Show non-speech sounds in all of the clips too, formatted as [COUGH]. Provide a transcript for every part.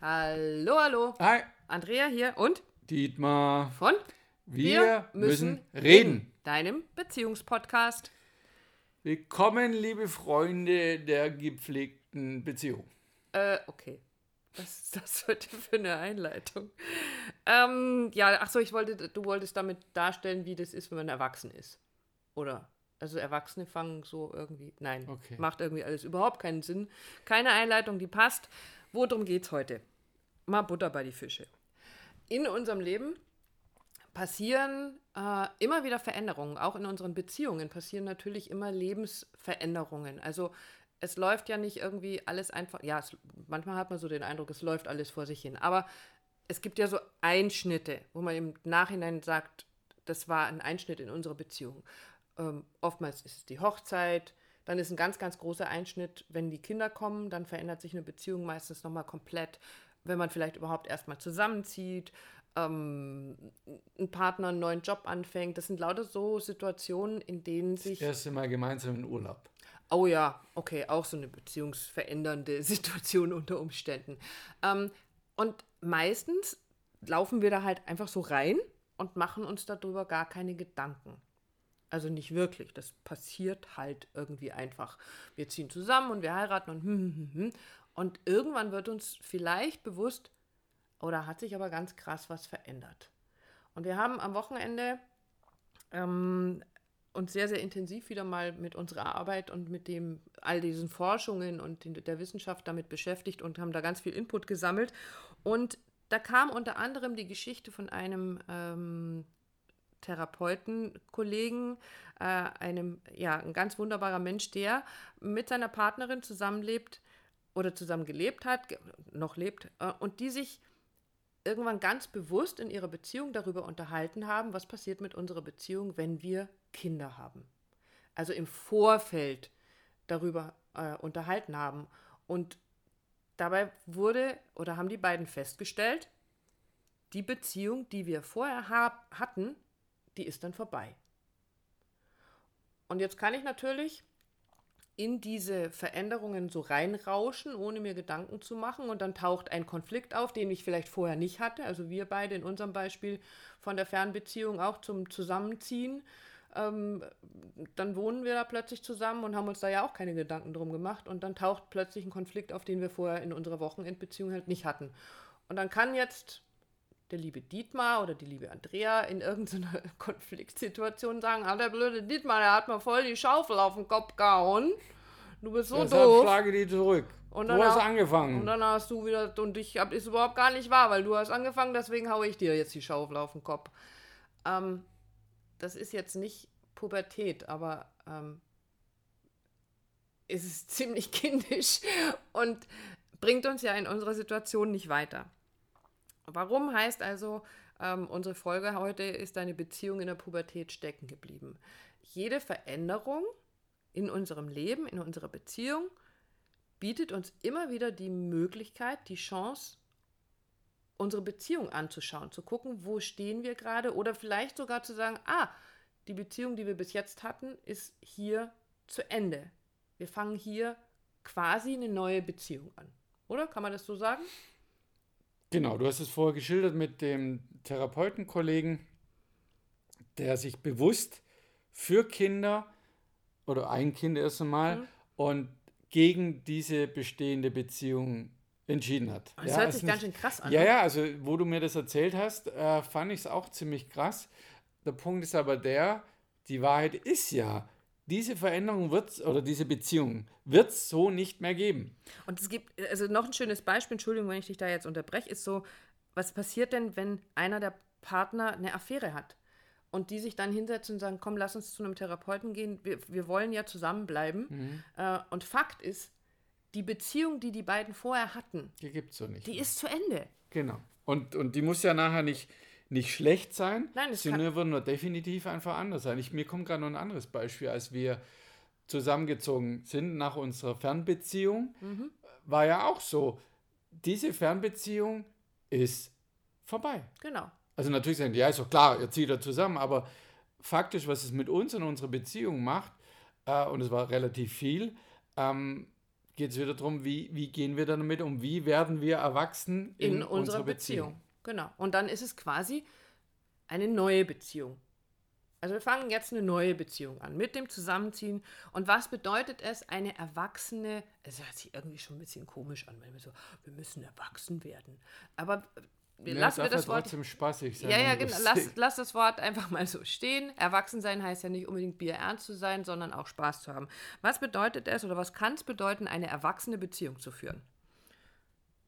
Hallo, hallo. Hi, Andrea hier und Dietmar. von Wir, müssen reden. Deinem Beziehungspodcast. Willkommen, liebe Freunde der gepflegten Beziehung. Äh, okay. Was ist das heute für eine Einleitung? Ähm, ja, ach so, ich wollte, du wolltest damit darstellen, wie das ist, wenn man erwachsen ist. Oder? Also Erwachsene fangen so irgendwie. Nein, Okay. macht irgendwie alles überhaupt keinen Sinn. Keine Einleitung, die passt. Worum geht's heute? Mal Butter bei die Fische. In unserem Leben passieren äh, immer wieder Veränderungen. Auch in unseren Beziehungen passieren natürlich immer Lebensveränderungen. Also es läuft ja nicht irgendwie alles einfach. Ja, es, manchmal hat man so den Eindruck, es läuft alles vor sich hin. Aber es gibt ja so Einschnitte, wo man im Nachhinein sagt, das war ein Einschnitt in unserer Beziehung. Ähm, oftmals ist es die Hochzeit, dann ist ein ganz, ganz großer Einschnitt, wenn die Kinder kommen, dann verändert sich eine Beziehung meistens nochmal komplett, wenn man vielleicht überhaupt erstmal zusammenzieht, ähm, ein Partner einen neuen Job anfängt. Das sind lauter so Situationen, in denen sich. Das erste Mal gemeinsam in Urlaub. Oh ja, okay, auch so eine beziehungsverändernde [LAUGHS] Situation unter Umständen. Ähm, und meistens laufen wir da halt einfach so rein und machen uns darüber gar keine Gedanken. Also nicht wirklich, das passiert halt irgendwie einfach. Wir ziehen zusammen und wir heiraten und hm, hm, hm, hm. Und irgendwann wird uns vielleicht bewusst, oder hat sich aber ganz krass was verändert. Und wir haben am Wochenende ähm, uns sehr, sehr intensiv wieder mal mit unserer Arbeit und mit dem, all diesen Forschungen und den, der Wissenschaft damit beschäftigt und haben da ganz viel Input gesammelt. Und da kam unter anderem die Geschichte von einem ähm, Therapeutenkollegen, äh, einem, ja, ein ganz wunderbarer Mensch, der mit seiner Partnerin zusammenlebt oder zusammen gelebt hat, noch lebt, äh, und die sich irgendwann ganz bewusst in ihrer Beziehung darüber unterhalten haben, was passiert mit unserer Beziehung, wenn wir Kinder haben. Also im Vorfeld darüber äh, unterhalten haben. Und dabei wurde oder haben die beiden festgestellt, die Beziehung, die wir vorher hatten, die ist dann vorbei. Und jetzt kann ich natürlich in diese Veränderungen so reinrauschen, ohne mir Gedanken zu machen. Und dann taucht ein Konflikt auf, den ich vielleicht vorher nicht hatte. Also wir beide in unserem Beispiel von der Fernbeziehung auch zum Zusammenziehen. Ähm, dann wohnen wir da plötzlich zusammen und haben uns da ja auch keine Gedanken drum gemacht. Und dann taucht plötzlich ein Konflikt auf, den wir vorher in unserer Wochenendbeziehung halt nicht hatten. Und dann kann jetzt der liebe Dietmar oder die liebe Andrea in irgendeiner [LAUGHS] Konfliktsituation sagen, ah, der blöde Dietmar, der hat mir voll die Schaufel auf den Kopf gehauen. Du bist so Deshalb doof. schlage die zurück. Und du dann hast auch- angefangen. Und dann hast du wieder, und ich hab, ist überhaupt gar nicht wahr, weil du hast angefangen, deswegen haue ich dir jetzt die Schaufel auf den Kopf. Ähm, das ist jetzt nicht Pubertät, aber ähm, es ist [LAUGHS] ziemlich kindisch und bringt uns ja in unserer Situation nicht weiter. Warum heißt also, ähm, unsere Folge heute ist deine Beziehung in der Pubertät stecken geblieben? Jede Veränderung in unserem Leben, in unserer Beziehung, bietet uns immer wieder die Möglichkeit, die Chance, unsere Beziehung anzuschauen, zu gucken, wo stehen wir gerade oder vielleicht sogar zu sagen, ah, die Beziehung, die wir bis jetzt hatten, ist hier zu Ende. Wir fangen hier quasi eine neue Beziehung an. Oder? Kann man das so sagen? Genau, du hast es vorher geschildert mit dem Therapeutenkollegen, der sich bewusst für Kinder oder ein Kind erst einmal Mhm. und gegen diese bestehende Beziehung entschieden hat. Das Ja, hört sich ganz schön krass an. Ja, ne? ja, also wo du mir das erzählt hast, äh, fand ich es auch ziemlich krass. Der Punkt ist aber der, die Wahrheit ist ja, diese Veränderung wird oder diese Beziehung wird es so nicht mehr geben. Und es gibt, also noch ein schönes Beispiel, Entschuldigung, wenn ich dich da jetzt unterbreche, ist so, was passiert denn, wenn einer der Partner eine Affäre hat? Und die sich dann hinsetzen und sagen, komm, lass uns zu einem Therapeuten gehen, wir, wir wollen ja zusammenbleiben. Äh, und Fakt ist, die Beziehung, die die beiden vorher hatten, Die gibt es so nicht. die mehr. ist zu Ende. Genau. Und, und die muss ja nachher nicht, nicht schlecht sein, Nein, es sie kann- nur, wird nur definitiv einfach anders sein. Ich, mir kommt gerade noch ein anderes Beispiel, als wir zusammengezogen sind nach unserer Fernbeziehung, Mhm. war ja auch so, diese Fernbeziehung ist vorbei. Genau. Also natürlich sagen die, ja, ist doch klar, ihr zieht da zusammen, aber faktisch, was es mit uns und unserer Beziehung macht, äh, und es war relativ viel, ähm, geht es wieder darum, wie, wie gehen wir damit um? Wie werden wir erwachsen in, in unserer Beziehung. Beziehung? Genau. Und dann ist es quasi eine neue Beziehung. Also wir fangen jetzt eine neue Beziehung an mit dem Zusammenziehen. Und was bedeutet es, eine erwachsene, es hört sich irgendwie schon ein bisschen komisch an, wenn wir so, wir müssen erwachsen werden. Aber wir ja, lassen wir das Wort trotzdem spaßig sein. Ja, ja, genau. Lass, [LAUGHS] lass das Wort einfach mal so stehen. Erwachsen sein heißt ja nicht unbedingt Bier ernst zu sein, sondern auch Spaß zu haben. Was bedeutet es oder was kann es bedeuten, eine erwachsene Beziehung zu führen?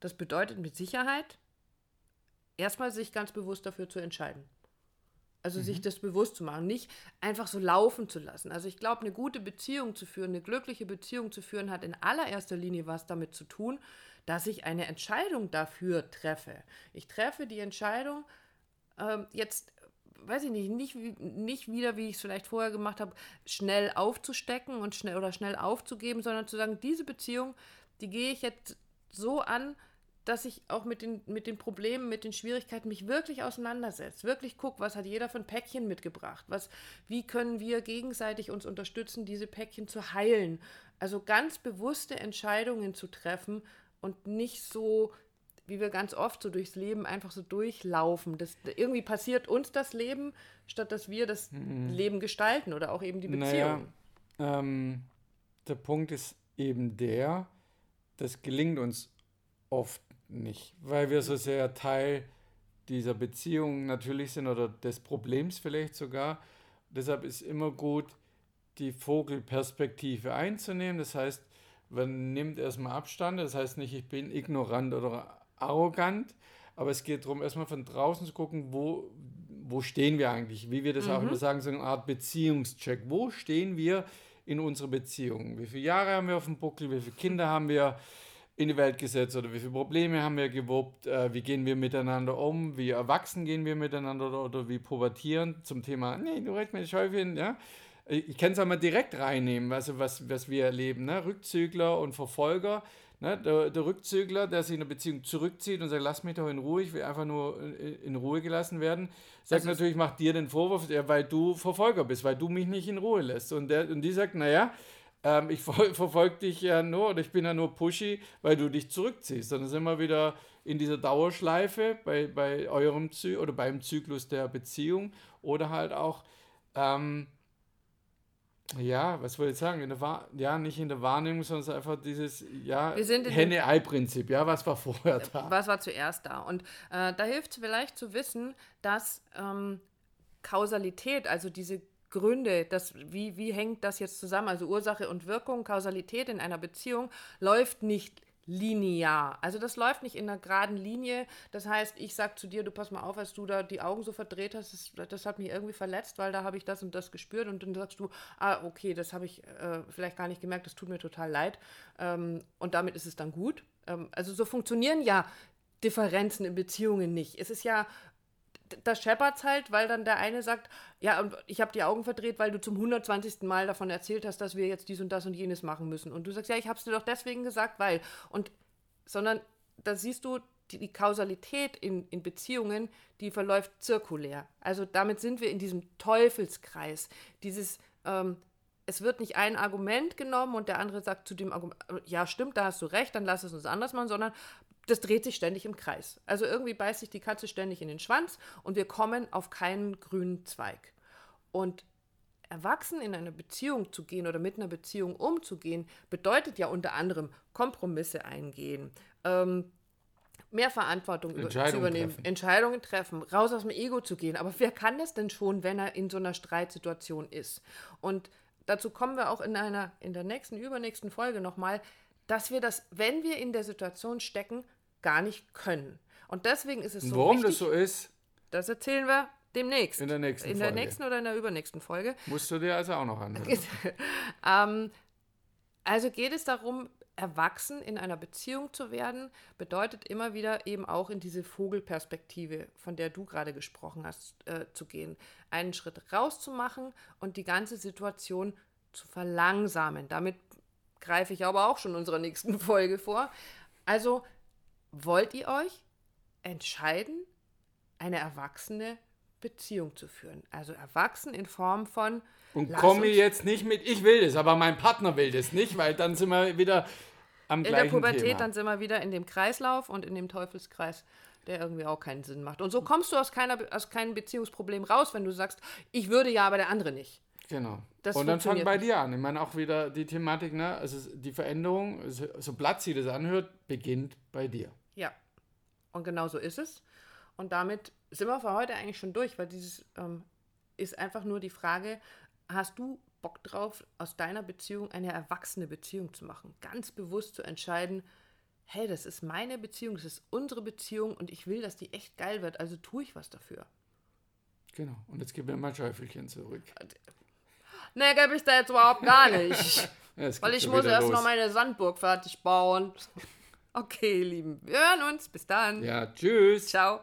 Das bedeutet mit Sicherheit erstmal sich ganz bewusst dafür zu entscheiden. Also mhm. sich das bewusst zu machen, nicht einfach so laufen zu lassen. Also ich glaube, eine gute Beziehung zu führen, eine glückliche Beziehung zu führen, hat in allererster Linie was damit zu tun, dass ich eine Entscheidung dafür treffe. Ich treffe die Entscheidung, ähm, jetzt, weiß ich nicht, nicht, nicht wieder, wie ich es vielleicht vorher gemacht habe, schnell aufzustecken und schnell oder schnell aufzugeben, sondern zu sagen, diese Beziehung, die gehe ich jetzt so an, dass ich auch mit den, mit den Problemen, mit den Schwierigkeiten mich wirklich auseinandersetze, wirklich gucke, was hat jeder für ein Päckchen mitgebracht, was, wie können wir gegenseitig uns unterstützen, diese Päckchen zu heilen. Also ganz bewusste Entscheidungen zu treffen und nicht so, wie wir ganz oft so durchs Leben einfach so durchlaufen. Das, irgendwie passiert uns das Leben, statt dass wir das mhm. Leben gestalten oder auch eben die Beziehung. Naja, ähm, der Punkt ist eben der, das gelingt uns oft nicht, weil wir so sehr Teil dieser Beziehung natürlich sind oder des Problems vielleicht sogar. Deshalb ist immer gut, die Vogelperspektive einzunehmen. Das heißt, man nimmt erstmal Abstand. Das heißt nicht, ich bin ignorant oder arrogant, aber es geht darum, erstmal von draußen zu gucken, wo, wo stehen wir eigentlich? Wie wir das mhm. auch immer sagen, so eine Art Beziehungscheck. Wo stehen wir in unserer Beziehung? Wie viele Jahre haben wir auf dem Buckel? Wie viele Kinder haben wir? In die Welt gesetzt oder wie viele Probleme haben wir gewuppt, äh, wie gehen wir miteinander um, wie erwachsen gehen wir miteinander oder, oder wie pubertieren zum Thema, nee, du redest mir Schäufchen, ja. Ich kann es einmal direkt reinnehmen, also was, was wir erleben, ne? Rückzügler und Verfolger. Ne? Der, der Rückzügler, der sich in eine Beziehung zurückzieht und sagt, lass mich doch in Ruhe, ich will einfach nur in Ruhe gelassen werden, sagt also natürlich, macht dir den Vorwurf, ja, weil du Verfolger bist, weil du mich nicht in Ruhe lässt. Und, der, und die sagt, naja, ähm, ich [LAUGHS] verfolge dich ja nur oder ich bin ja nur pushy, weil du dich zurückziehst. Dann sind wir wieder in dieser Dauerschleife bei, bei eurem Zy oder beim Zyklus der Beziehung oder halt auch, ähm, ja, was wollte ich sagen? In der ja, nicht in der Wahrnehmung, sondern einfach dieses ja, Henne-Ei-Prinzip. Ja, was war vorher da? Was war zuerst da? Und äh, da hilft es vielleicht zu wissen, dass ähm, Kausalität, also diese Gründe, das, wie, wie hängt das jetzt zusammen? Also Ursache und Wirkung, Kausalität in einer Beziehung läuft nicht linear. Also das läuft nicht in einer geraden Linie. Das heißt, ich sage zu dir, du pass mal auf, als du da die Augen so verdreht hast, das, das hat mich irgendwie verletzt, weil da habe ich das und das gespürt und dann sagst du, ah, okay, das habe ich äh, vielleicht gar nicht gemerkt, das tut mir total leid ähm, und damit ist es dann gut. Ähm, also so funktionieren ja Differenzen in Beziehungen nicht. Es ist ja da scheppert es halt, weil dann der eine sagt, ja, und ich habe die Augen verdreht, weil du zum 120. Mal davon erzählt hast, dass wir jetzt dies und das und jenes machen müssen. Und du sagst, ja, ich habe es dir doch deswegen gesagt, weil. Und, sondern da siehst du, die, die Kausalität in, in Beziehungen, die verläuft zirkulär. Also damit sind wir in diesem Teufelskreis. Dieses, ähm, es wird nicht ein Argument genommen und der andere sagt zu dem Argument, ja, stimmt, da hast du recht, dann lass es uns anders machen, sondern das dreht sich ständig im Kreis. Also irgendwie beißt sich die Katze ständig in den Schwanz und wir kommen auf keinen grünen Zweig. Und erwachsen in eine Beziehung zu gehen oder mit einer Beziehung umzugehen, bedeutet ja unter anderem Kompromisse eingehen, ähm, mehr Verantwortung über, zu übernehmen, treffen. Entscheidungen treffen, raus aus dem Ego zu gehen. Aber wer kann das denn schon, wenn er in so einer Streitsituation ist? Und dazu kommen wir auch in einer in der nächsten übernächsten Folge nochmal dass wir das, wenn wir in der Situation stecken, gar nicht können. Und deswegen ist es so Warum wichtig, das so ist, das erzählen wir demnächst. In der nächsten In der nächsten oder in der übernächsten Folge. Musst du dir also auch noch anhören. [LAUGHS] ähm, also geht es darum, erwachsen in einer Beziehung zu werden, bedeutet immer wieder eben auch in diese Vogelperspektive, von der du gerade gesprochen hast, äh, zu gehen. Einen Schritt rauszumachen und die ganze Situation zu verlangsamen. Damit greife ich aber auch schon unserer nächsten [LAUGHS] Folge vor. Also wollt ihr euch entscheiden, eine erwachsene Beziehung zu führen? Also erwachsen in Form von. Und komme jetzt nicht mit, ich will das, aber mein Partner will das nicht, weil dann sind wir wieder am in der gleichen Pubertät, Thema. dann sind wir wieder in dem Kreislauf und in dem Teufelskreis, der irgendwie auch keinen Sinn macht. Und so kommst du aus, keiner, aus keinem Beziehungsproblem raus, wenn du sagst, ich würde ja, aber der andere nicht. Genau. Das und dann fang bei dir an. Ich meine auch wieder die Thematik, ne? Also die Veränderung, so, platt sie das anhört, beginnt bei dir. Ja, und genau so ist es. Und damit sind wir für heute eigentlich schon durch, weil dieses ähm, ist einfach nur die Frage, hast du Bock drauf, aus deiner Beziehung eine erwachsene Beziehung zu machen? Ganz bewusst zu entscheiden, hey, das ist meine Beziehung, das ist unsere Beziehung und ich will, dass die echt geil wird, also tue ich was dafür. Genau. Und jetzt gib mir mal Schäufelchen zurück. Nee, gebe ich da jetzt überhaupt gar [LAUGHS] nicht. Ja, weil ich muss erst los. noch meine Sandburg fertig bauen. Okay, ihr Lieben, wir hören uns. Bis dann. Ja, tschüss. Ciao.